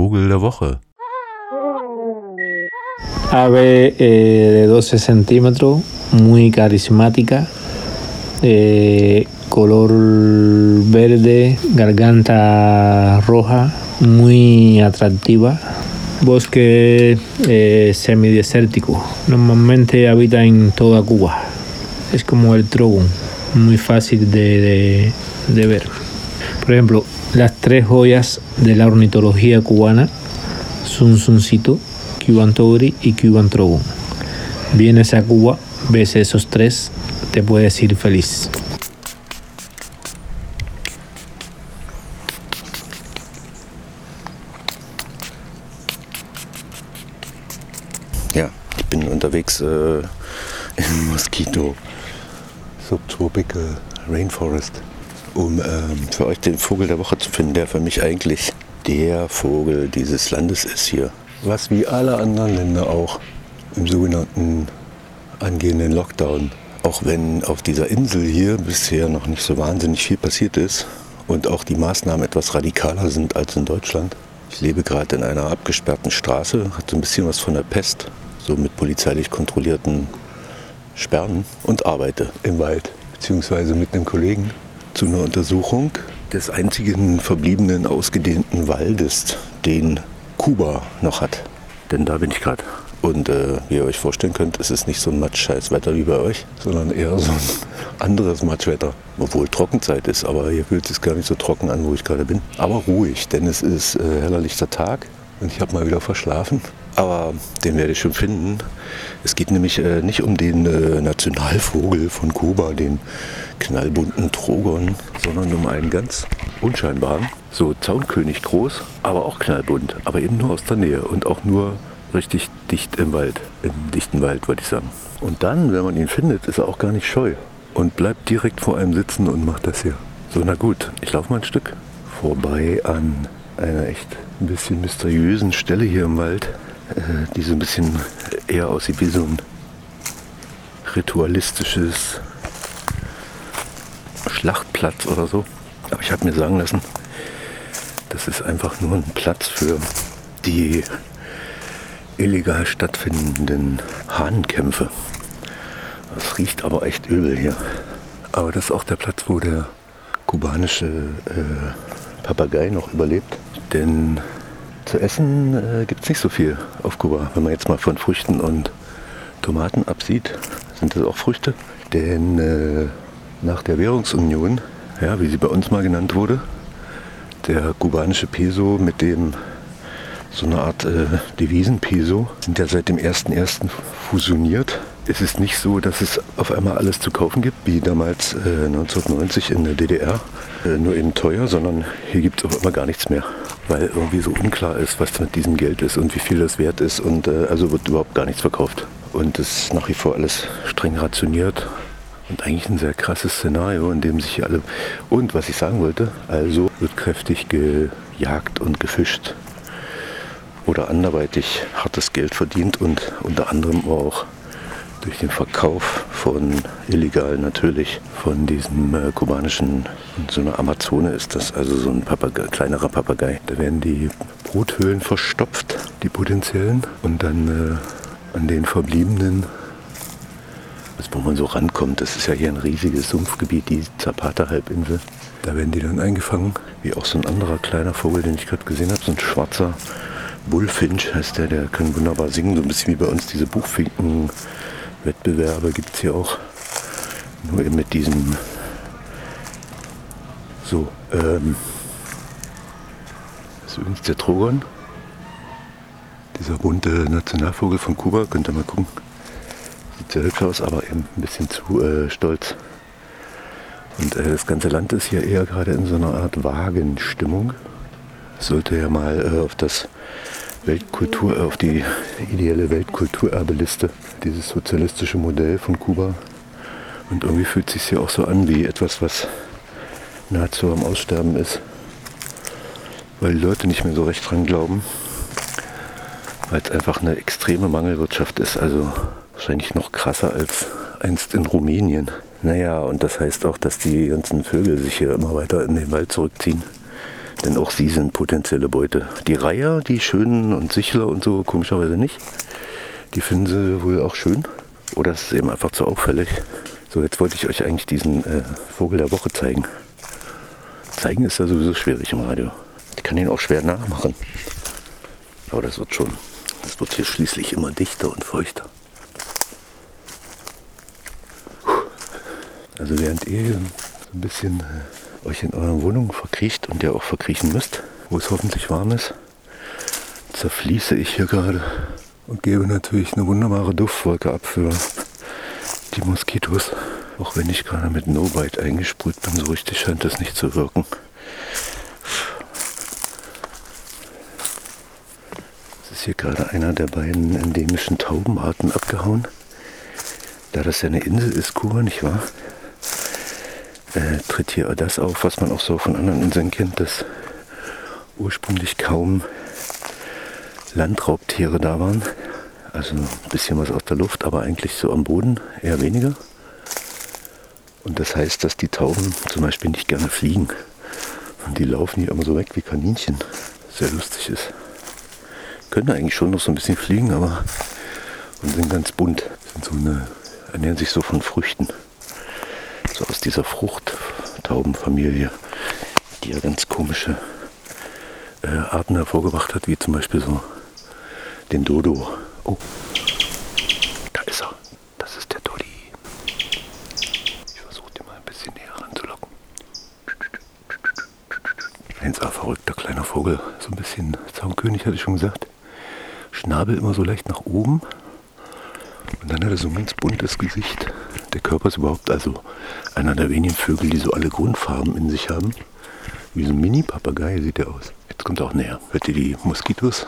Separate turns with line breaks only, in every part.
Vogel der Woche.
Ave eh, de 12 centímetros, muy carismática, color verde, garganta roja, muy atractiva. Bosque eh, semidesértico, normalmente habita en toda Cuba. Es como el trogon, muy fácil de- de ver. Por ejemplo, las tres joyas de la ornitología cubana, Sunsuncito, Cuban Togri y Cuban Trogon. Vienes a Cuba, ves esos tres, te puedes ir feliz.
Ja, ich bin unterwegs äh, im Mosquito Subtropical Rainforest, um ähm, für euch den Vogel der Woche zu finden, der für mich eigentlich der Vogel dieses Landes ist hier. Was wie alle anderen Länder auch im sogenannten angehenden Lockdown, auch wenn auf dieser Insel hier bisher noch nicht so wahnsinnig viel passiert ist und auch die Maßnahmen etwas radikaler sind als in Deutschland. Ich lebe gerade in einer abgesperrten Straße, hat so ein bisschen was von der Pest, so mit polizeilich kontrollierten Sperren und arbeite im Wald, beziehungsweise mit einem Kollegen zu einer Untersuchung des einzigen verbliebenen ausgedehnten Waldes, den Kuba noch hat. Denn da bin ich gerade. Und äh, wie ihr euch vorstellen könnt, ist es nicht so ein matschscheiß Wetter wie bei euch, sondern eher so ein anderes Matschwetter. Obwohl Trockenzeit ist, aber hier fühlt es sich gar nicht so trocken an, wo ich gerade bin. Aber ruhig, denn es ist äh, heller lichter Tag und ich habe mal wieder verschlafen. Aber den werde ich schon finden. Es geht nämlich äh, nicht um den äh, Nationalvogel von Kuba, den knallbunten Trogon, sondern um einen ganz unscheinbaren, so Zaunkönig groß, aber auch knallbunt, aber eben nur aus der Nähe und auch nur richtig dicht im Wald, im dichten Wald, würde ich sagen. Und dann, wenn man ihn findet, ist er auch gar nicht scheu und bleibt direkt vor einem sitzen und macht das hier. So, na gut, ich laufe mal ein Stück vorbei an einer echt ein bisschen mysteriösen Stelle hier im Wald, äh, die so ein bisschen eher aussieht wie so ein ritualistisches Schlachtplatz oder so. Aber ich habe mir sagen lassen, das ist einfach nur ein Platz für die illegal stattfindenden Hahnkämpfe. Das riecht aber echt übel hier. Aber das ist auch der Platz, wo der kubanische äh, Papagei noch überlebt. Denn zu essen äh, gibt es nicht so viel auf Kuba. Wenn man jetzt mal von Früchten und Tomaten absieht, sind das auch Früchte. Denn äh, nach der Währungsunion, ja, wie sie bei uns mal genannt wurde, der kubanische Peso mit dem so eine Art äh, Devisenpeso sind ja seit dem 1.1. fusioniert. Es ist nicht so, dass es auf einmal alles zu kaufen gibt, wie damals äh, 1990 in der DDR, äh, nur eben teuer, sondern hier gibt es auf einmal gar nichts mehr, weil irgendwie so unklar ist, was mit diesem Geld ist und wie viel das wert ist und äh, also wird überhaupt gar nichts verkauft. Und es ist nach wie vor alles streng rationiert und eigentlich ein sehr krasses Szenario, in dem sich alle... Und was ich sagen wollte, also wird kräftig gejagt und gefischt oder anderweitig hartes Geld verdient und unter anderem auch durch den Verkauf von illegal natürlich von diesem äh, kubanischen, so einer Amazone ist das, also so ein Papagei, kleinerer Papagei. Da werden die Bruthöhlen verstopft, die potenziellen, und dann äh, an den verbliebenen, also wo man so rankommt, das ist ja hier ein riesiges Sumpfgebiet, die Zapata-Halbinsel. Da werden die dann eingefangen, wie auch so ein anderer kleiner Vogel, den ich gerade gesehen habe, so ein schwarzer Bullfinch heißt der, der kann wunderbar singen, so ein bisschen wie bei uns diese Buchfinken-Wettbewerbe gibt es hier auch. Nur eben mit diesem so, ähm, das ist übrigens der Trogon. Dieser bunte Nationalvogel von Kuba, könnt ihr mal gucken. Sehr hübsch aus, aber eben ein bisschen zu äh, stolz. Und äh, das ganze Land ist hier eher gerade in so einer Art Wagenstimmung. Sollte ja mal äh, auf das Weltkultur, äh, auf die ideelle Weltkulturerbeliste, dieses sozialistische Modell von Kuba. Und irgendwie fühlt es sich hier auch so an wie etwas, was nahezu am Aussterben ist. Weil die Leute nicht mehr so recht dran glauben. Weil es einfach eine extreme Mangelwirtschaft ist. Also wahrscheinlich noch krasser als einst in Rumänien. Naja, und das heißt auch, dass die ganzen Vögel sich hier immer weiter in den Wald zurückziehen. Denn auch sie sind potenzielle Beute. Die Reiher, die schönen und Sichler und so, komischerweise nicht. Die finden sie wohl auch schön. Oder es ist eben einfach zu auffällig. So, jetzt wollte ich euch eigentlich diesen äh, Vogel der Woche zeigen. Zeigen ist ja sowieso schwierig im Radio. Ich kann ihn auch schwer nachmachen. Aber das wird schon. Das wird hier schließlich immer dichter und feuchter. Also während ihr so ein bisschen äh, euch in eurer Wohnung verkriecht und ihr auch verkriechen müsst, wo es hoffentlich warm ist, zerfließe ich hier gerade und gebe natürlich eine wunderbare Duftwolke ab für die Moskitos. Auch wenn ich gerade mit No Bite eingesprüht bin, so richtig scheint das nicht zu wirken. Es ist hier gerade einer der beiden endemischen Taubenarten abgehauen. Da das ja eine Insel ist, Kuba, nicht wahr? Äh, tritt hier das auf, was man auch so von anderen Inseln kennt, dass ursprünglich kaum Landraubtiere da waren. Also ein bisschen was aus der Luft, aber eigentlich so am Boden eher weniger. Und das heißt, dass die Tauben zum Beispiel nicht gerne fliegen. Und die laufen hier immer so weg wie Kaninchen. Sehr lustig ist. Können eigentlich schon noch so ein bisschen fliegen, aber und sind ganz bunt. Sind so eine, ernähren sich so von Früchten. So aus dieser Fruchttaubenfamilie, die ja ganz komische äh, Arten hervorgebracht hat, wie zum Beispiel so den Dodo. Oh, da ist er. Das ist der Dodi. Ich versuche den mal ein bisschen näher ranzulocken. Ein sehr verrückter kleiner Vogel. So ein bisschen Zaunkönig, hatte ich schon gesagt. Schnabel immer so leicht nach oben. Und dann hat er so ein ganz buntes Gesicht. Der Körper ist überhaupt also einer der wenigen Vögel, die so alle Grundfarben in sich haben. Wie so ein Mini-Papagei sieht er aus. Jetzt kommt er auch näher. Hört ihr die Moskitos?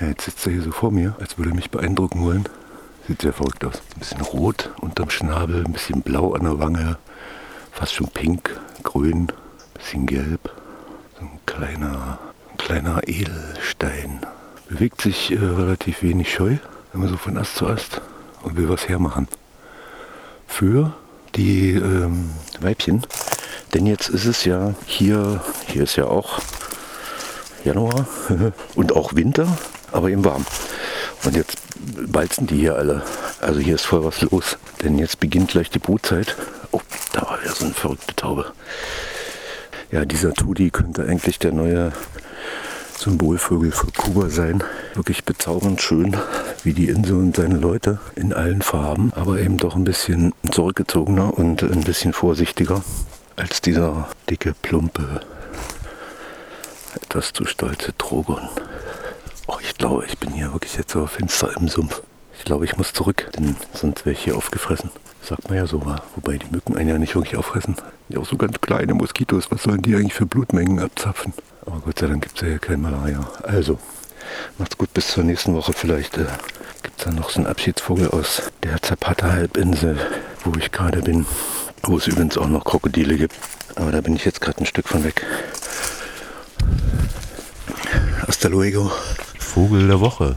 Ja, jetzt sitzt er hier so vor mir, als würde er mich beeindrucken wollen. Sieht sehr verrückt aus. Ein bisschen rot unterm Schnabel, ein bisschen blau an der Wange, fast schon pink, grün, ein bisschen gelb. So ein kleiner, ein kleiner Edelstein. Bewegt sich äh, relativ wenig scheu, immer so von Ast zu Ast und will was hermachen. Für die ähm, Weibchen. Denn jetzt ist es ja hier, hier ist ja auch Januar und auch Winter aber eben warm. Und jetzt balzen die hier alle. Also hier ist voll was los. Denn jetzt beginnt gleich die Brutzeit. Oh, da war wieder so eine verrückte Taube. Ja, dieser Tudi könnte eigentlich der neue Symbolvogel für Kuba sein. Wirklich bezaubernd schön, wie die Insel und seine Leute in allen Farben, aber eben doch ein bisschen zurückgezogener und ein bisschen vorsichtiger als dieser dicke, plumpe, etwas zu stolze Drogon. Oh, ich glaube, ich bin hier wirklich jetzt so finster im Sumpf. Ich glaube, ich muss zurück, denn sonst wäre ich hier aufgefressen. Sagt man ja so, wobei die Mücken einen ja nicht wirklich auffressen. Ja, auch so ganz kleine Moskitos, was sollen die eigentlich für Blutmengen abzapfen? Aber Gott sei Dank gibt es ja hier kein Malaria. Also, macht's gut, bis zur nächsten Woche. Vielleicht äh, gibt es dann noch so einen Abschiedsvogel aus der Zapata-Halbinsel, wo ich gerade bin. Wo es übrigens auch noch Krokodile gibt. Aber da bin ich jetzt gerade ein Stück von weg. Hasta luego.
Vogel der Woche.